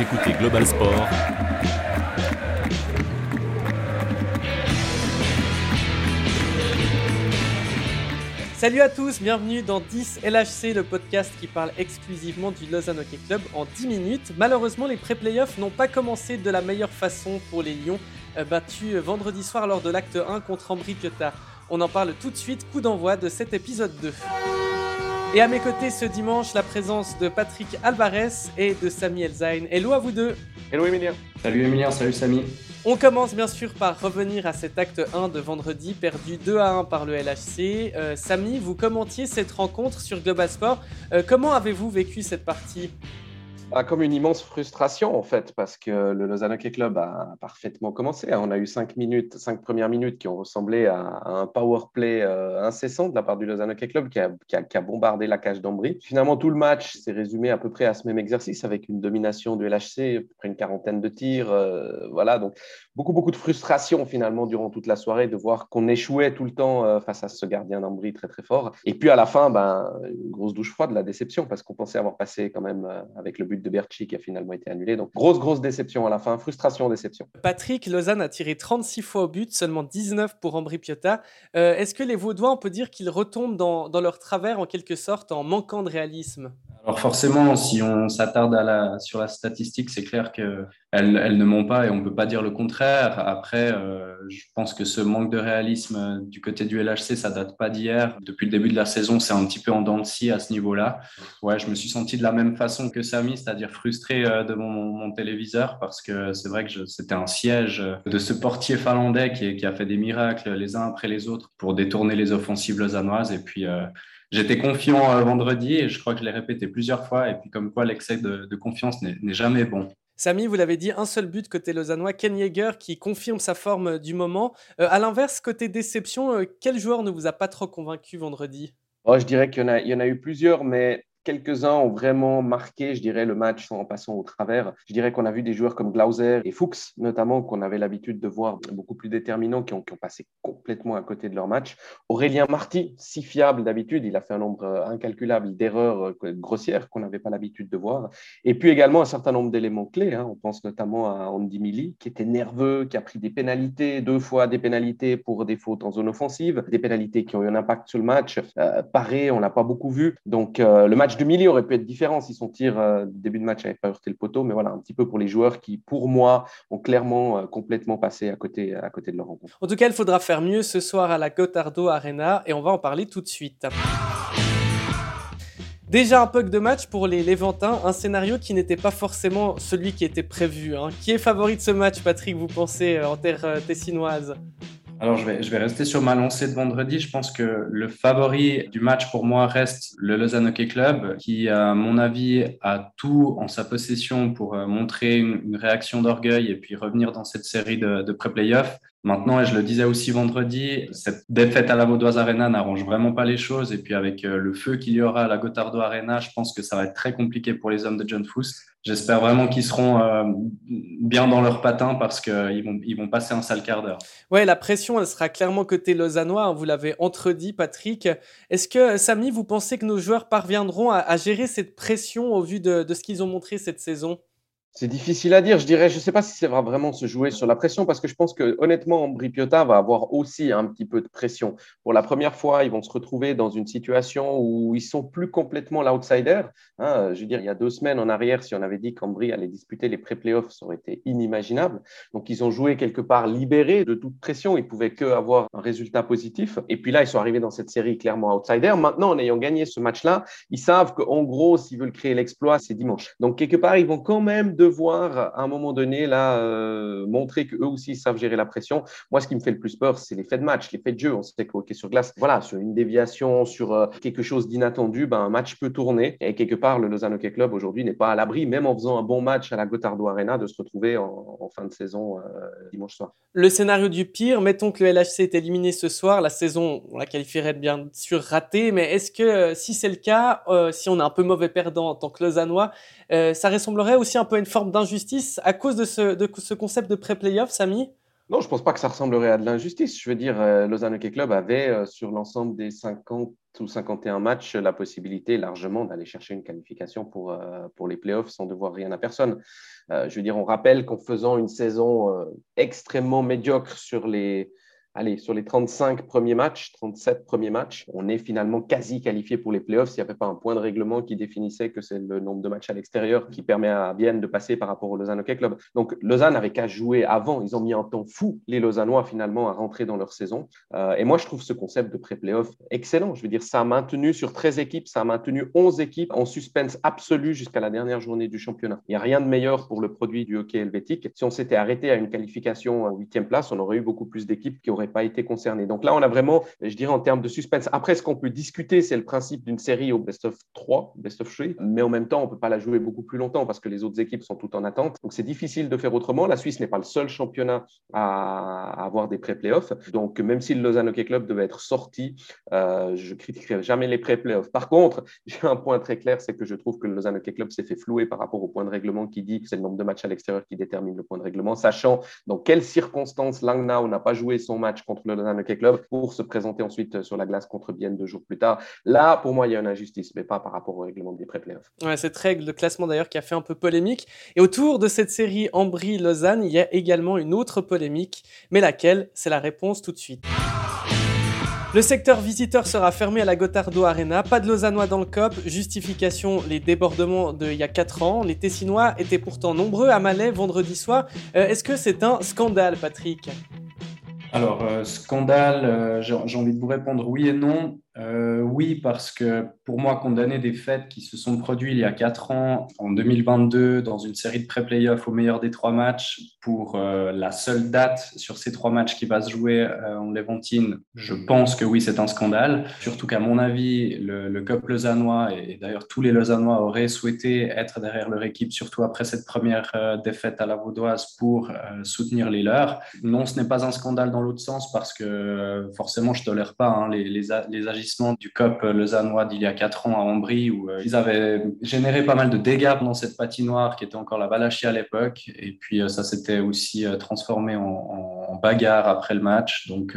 Écoutez Global Sport. Salut à tous, bienvenue dans 10 LHC, le podcast qui parle exclusivement du Lausanne Hockey Club en 10 minutes. Malheureusement, les pré-playoffs n'ont pas commencé de la meilleure façon pour les Lions, euh, battus vendredi soir lors de l'acte 1 contre Ambry Piotta. On en parle tout de suite, coup d'envoi de cet épisode 2. Et à mes côtés ce dimanche, la présence de Patrick Alvarez et de Samy Elzain. Hello à vous deux Hello Emilien Salut Emilien, salut Samy on commence bien sûr par revenir à cet acte 1 de vendredi, perdu 2 à 1 par le LHC. Euh, Samy, vous commentiez cette rencontre sur Global Sport. Euh, comment avez-vous vécu cette partie? Comme une immense frustration en fait, parce que le Lausanne Hockey Club a parfaitement commencé. On a eu cinq minutes, cinq premières minutes qui ont ressemblé à, un power play euh, incessant de la part du Lausanne Hockey Club qui a, bombardé la cage d'Ambry. Finalement, tout le match s'est résumé à peu près à ce même exercice avec une domination du LHC, près une quarantaine de tirs. Euh, voilà, donc beaucoup beaucoup de frustration finalement durant toute la soirée de voir qu'on échouait tout le temps euh, face à ce gardien d'Ambry très très fort. Et puis à la fin, ben, une grosse douche froide, la déception, parce qu'on pensait avoir passé quand même avec le but de Berchi qui a finalement été annulé. Donc grosse, grosse déception à la fin, frustration, déception. Patrick, Lausanne a tiré 36 fois au but, seulement 19 pour Ambry Piotta. Euh, est-ce que les Vaudois, on peut dire qu'ils retombent dans, dans leur travers en quelque sorte en manquant de réalisme? Alors forcément, si on s'attarde sur la statistique, c'est clair qu'elle elle ne ment pas et on ne peut pas dire le contraire. Après, euh, je pense que ce manque de réalisme du côté du LHC, ça date pas d'hier. Depuis le début de la saison, c'est un petit peu en dents de scie à ce niveau-là. Ouais, je me suis senti de la même façon que Samy, c'est-à-dire frustré euh, devant mon, téléviseur parce que c'est vrai que c'était un siège de ce portier finlandais qui, qui, a fait des miracles les uns après les autres pour détourner les offensives lausannoises et puis euh, J'étais confiant euh, vendredi et je crois que je l'ai répété plusieurs fois. Et puis, comme quoi, l'excès de, confiance n'est jamais bon. Samy, vous l'avez dit, un seul but côté lausannois, Ken Yeager qui confirme sa forme du moment. Euh, à l'inverse, côté déception, euh, quel joueur ne vous a pas trop convaincu vendredi? Oh, Je dirais qu'il y, en a eu plusieurs, mais Quelques-uns ont vraiment marqué, je dirais, le match en passant au travers. Je dirais qu'on a vu des joueurs comme Glauser et Fuchs, notamment, qu'on avait l'habitude de voir beaucoup plus déterminants, qui ont, passé complètement à côté de leur match. Aurélien Marty, si fiable d'habitude, il a fait un nombre incalculable d'erreurs euh, grossières qu'on n'avait pas l'habitude de voir. Et puis également un certain nombre d'éléments clés. Hein. On pense notamment à Andy Milly, qui était nerveux, qui a pris des pénalités, deux fois des pénalités pour des fautes en zone offensive, des pénalités qui ont eu un impact sur le match. Euh, Paré, on l'a pas beaucoup vu. Donc euh, le match de milieu aurait pu être différent si son tir euh, début de match n'avait pas heurté le poteau, mais voilà, un petit peu pour les joueurs qui, pour moi, ont clairement euh, complètement passé à côté, à côté de leur rencontre. En tout cas, il faudra faire mieux ce soir à la Gotardo Arena et on va en parler tout de suite. Déjà un puck de match pour les Léventins, un scénario qui n'était pas forcément celui qui était prévu. Hein. Qui est favori de ce match, Patrick, vous pensez, euh, en terre tessinoise? Alors, je vais, rester sur ma lancée de vendredi. Je pense que le favori du match pour moi reste le Lausanne Hockey Club, qui, à mon avis, a tout en sa possession pour euh, montrer une, réaction d'orgueil et puis revenir dans cette série de, de pré-playoffs. Maintenant, et je le disais aussi vendredi, cette défaite à la Vaudoise Arena n'arrange vraiment pas les choses. Et puis avec euh, le feu qu'il y aura à la Gotardo Arena, je pense que ça va être très compliqué pour les hommes de John Foust. J'espère vraiment qu'ils seront euh, bien dans leur patin parce qu'ils vont, ils vont passer un sale quart d'heure. Ouais, la pression, elle sera clairement côté lausannois. Hein, vous l'avez entredit, Patrick. Est-ce que, Samy, vous pensez que nos joueurs parviendront à, gérer cette pression au vu de ce qu'ils ont montré cette saison? C'est difficile à dire, je dirais. Je ne sais pas si ça va vraiment se jouer sur la pression parce que je pense que honnêtement, Ambri Piotta va avoir aussi un petit peu de pression. Pour la première fois, ils vont se retrouver dans une situation où ils sont plus complètement l'outsider. Hein. je veux dire, il y a deux semaines en arrière, si on avait dit qu'Ambri allait disputer les pré-playoffs, ça aurait été inimaginable. Donc, ils ont joué quelque part libérés de toute pression. Ils pouvaient que avoir un résultat positif. Et puis là, ils sont arrivés dans cette série clairement outsider. Maintenant, en ayant gagné ce match-là, ils savent qu'en gros, s'ils veulent créer l'exploit, c'est dimanche. Donc, quelque part, ils vont quand même devoir, à un moment donné, là, euh, montrer qu'eux aussi savent gérer la pression. Moi, ce qui me fait le plus peur, c'est les faits de match, les faits de jeu. On sait qu'au sur glace, voilà, sur une déviation, sur euh, quelque chose d'inattendu, ben, un match peut tourner. Et quelque part, le Lausanne Hockey Club aujourd'hui n'est pas à l'abri, même en faisant un bon match à la Gotardo Arena, de se retrouver en, fin de saison euh, dimanche soir. Le scénario du pire, mettons que le LHC est éliminé ce soir, la saison, on la qualifierait bien sûr ratée, mais est-ce que si c'est le cas, si on est un peu mauvais perdant en tant que Lausannois, ça ressemblerait aussi un peu à une forme d'injustice à cause de ce, de ce concept de pré-playoff, Samy? Non, je ne pense pas que ça ressemblerait à de l'injustice. Je veux dire, euh, Lausanne Club avait, euh, sur l'ensemble des 50 ou 51 matchs la possibilité largement d'aller chercher une qualification pour, pour les playoffs sans devoir rien à personne. je veux dire, on rappelle qu'en faisant une saison extrêmement médiocre sur les, allez, sur les 35 premiers matchs, 37 premiers matchs, on est finalement quasi qualifié pour les playoffs s'il n'y avait pas un point de règlement qui définissait que c'est le nombre de matchs à l'extérieur qui permet à Vienne de passer par rapport au Lausanne Hockey Club. Donc Lausanne avait qu'à jouer avant. Ils ont mis un temps fou, les Lausannois, finalement, à rentrer dans leur saison. Euh, et moi, je trouve ce concept de pré-playoff excellent. Je veux dire, ça a maintenu sur 13 équipes, ça a maintenu 11 équipes en suspense absolu jusqu'à la dernière journée du championnat. Il n'y a rien de meilleur pour le produit du hockey helvétique. Si on s'était arrêté à une qualification en huitième place, on aurait eu beaucoup plus d'équipes qui auraient pas été concernés. Donc là, on a vraiment, je dirais, en termes de suspense. Après, ce qu'on peut discuter, c'est le principe d'une série au best of 3, best of 3, mais en même temps, on ne peut pas la jouer beaucoup plus longtemps parce que les autres équipes sont toutes en attente. Donc c'est difficile de faire autrement. La Suisse n'est pas le seul championnat à avoir des pré-playoffs. Donc même si le Lausanne Hockey Club devait être sorti, euh, je critiquerai jamais les pré-playoffs. Par contre, j'ai un point très clair, c'est que je trouve que le Lausanne Hockey Club s'est fait flouer par rapport au point de règlement qui dit que c'est le nombre de matchs à l'extérieur qui détermine le point de règlement, sachant dans quelles circonstances Langnau n'a pas joué son match contre le Lausanne Club pour se présenter ensuite sur la glace contre Bienne deux jours plus tard. Là, pour moi, il y a une injustice, mais pas par rapport au règlement des pré-playoffs. Ouais, cette règle de classement d'ailleurs qui a fait un peu polémique. Et autour de cette série Ambry-Lausanne, il y a également une autre polémique, mais laquelle C'est la réponse tout de suite. Le secteur visiteur sera fermé à la Gotardo Arena. Pas de Lausannois dans le COP. Justification les débordements d'il y a 4 ans. Les Tessinois étaient pourtant nombreux à Malais vendredi soir. Euh, est-ce que c'est un scandale, Patrick? Alors, euh, scandale, euh, j'ai envie de vous répondre oui et non. Euh, oui, parce que pour moi, condamner des fêtes qui se sont produites il y a quatre ans, en 2022, dans une série de pré-playoffs au meilleur des trois matchs, pour euh, la seule date sur ces trois matchs qui va se jouer euh, en Levantine, je pense que oui, c'est un scandale. Surtout qu'à mon avis, le, le lausannois, et, d'ailleurs tous les lausannois auraient souhaité être derrière leur équipe, surtout après cette première défaite à la Vaudoise, pour soutenir les leurs. Non, ce n'est pas un scandale dans l'autre sens, parce que forcément, je ne tolère pas hein, les, les, les du COP lausannois d'il y a quatre ans à Ambry, où euh, ils avaient généré pas mal de dégâts dans cette patinoire qui était encore la Valachie à l'époque. Et puis euh, ça s'était aussi euh, transformé en, bagarre après le match. Donc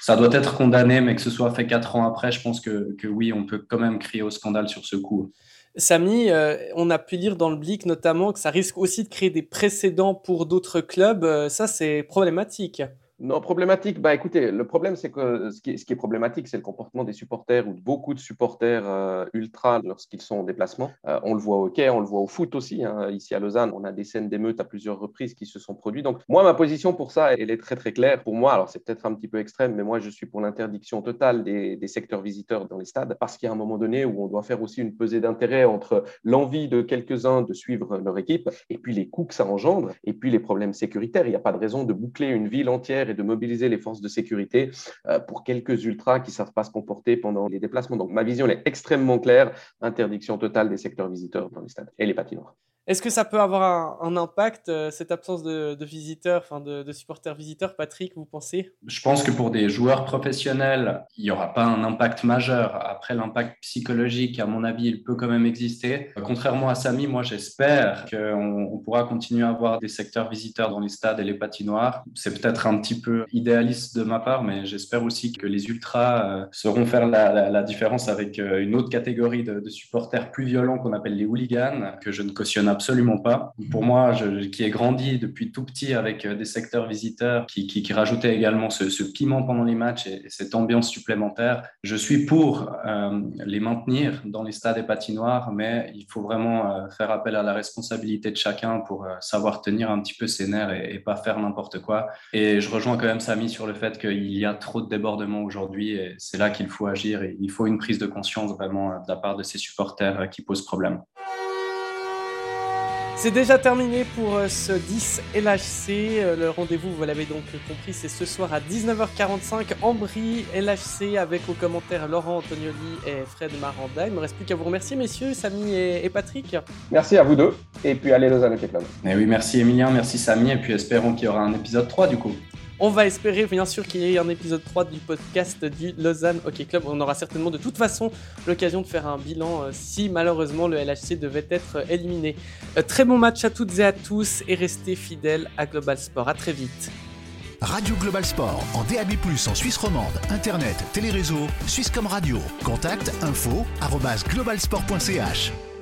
ça doit être condamné, mais que ce soit fait quatre ans après, je pense que oui, on peut quand même crier au scandale sur ce coup. Samy, on a pu lire dans le Blick notamment que ça risque aussi de créer des précédents pour d'autres clubs. ça, c'est problématique. Non, problématique. Bah, écoutez, le problème, c'est que ce qui, est, ce qui est problématique, c'est le comportement des supporters ou de beaucoup de supporters euh, ultra lorsqu'ils sont en déplacement. Euh, on le voit au hockey, on le voit au foot aussi. Hein. Ici à Lausanne, on a des scènes d'émeutes à plusieurs reprises qui se sont produites. Donc, moi, ma position pour ça, elle est très, très claire. Pour moi, alors c'est peut-être un petit peu extrême, mais moi, je suis pour l'interdiction totale des, secteurs visiteurs dans les stades parce qu'il y a un moment donné où on doit faire aussi une pesée d'intérêt entre l'envie de quelques-uns de suivre leur équipe et puis les coûts que ça engendre et puis les problèmes sécuritaires. Il n'y a pas de raison de boucler une ville entière de mobiliser les forces de sécurité euh, pour quelques ultras qui ne savent pas se comporter pendant les déplacements. Donc ma vision est extrêmement claire, interdiction totale des secteurs visiteurs dans les stades et les patinoires. Est-ce que ça peut avoir un, impact, euh, cette absence de, visiteurs, enfin de, supporters visiteurs, Patrick, vous pensez? Je pense que pour des joueurs professionnels, il n'y aura pas un impact majeur. Après, l'impact psychologique, à mon avis, il peut quand même exister. Contrairement à Samy, moi, j'espère qu'on on pourra continuer à avoir des secteurs visiteurs dans les stades et les patinoires. C'est peut-être un petit peu idéaliste de ma part, mais j'espère aussi que les ultras euh, sauront faire la, différence avec euh, une autre catégorie de, de supporters plus violents qu'on appelle les hooligans, que je ne cautionne absolument pas. Pour moi, je, qui ai grandi depuis tout petit avec euh, des secteurs visiteurs qui, qui, rajoutaient également ce, piment pendant les matchs et, cette ambiance supplémentaire, je suis pour euh, les maintenir dans les stades et patinoires, mais il faut vraiment euh, faire appel à la responsabilité de chacun pour savoir tenir un petit peu ses nerfs et, pas faire n'importe quoi. Et je rejoins quand même Samy sur le fait qu'il y a trop de débordements aujourd'hui et c'est là qu'il faut agir et il faut une prise de conscience vraiment de la part de ces supporters qui posent problème. C'est déjà terminé pour euh, ce 10 LHC. Euh, le rendez-vous, vous l'avez donc compris, c'est ce soir à 19h45 en Brie LHC avec aux commentaires Laurent Antonioli et Fred Maranda. Il ne me reste plus qu'à vous remercier, messieurs, Samy et, Patrick. Merci à vous deux. Et puis allez Lausanne Hockey Club. Eh oui, merci Emilien, merci Samy. Et puis espérons qu'il y aura un épisode 3 du coup. On va espérer bien sûr qu'il y ait un épisode 3 du podcast du Lausanne Hockey Club. On aura certainement de toute façon l'occasion de faire un bilan euh, si malheureusement le LHC devait être éliminé. Euh, très bon match à toutes et à tous et restez fidèles à Global Sport. À très vite. Radio Global Sport en DAB+, en Suisse romande, Internet, téléréseau, Suisse comme radio. Contact info globalsport.ch.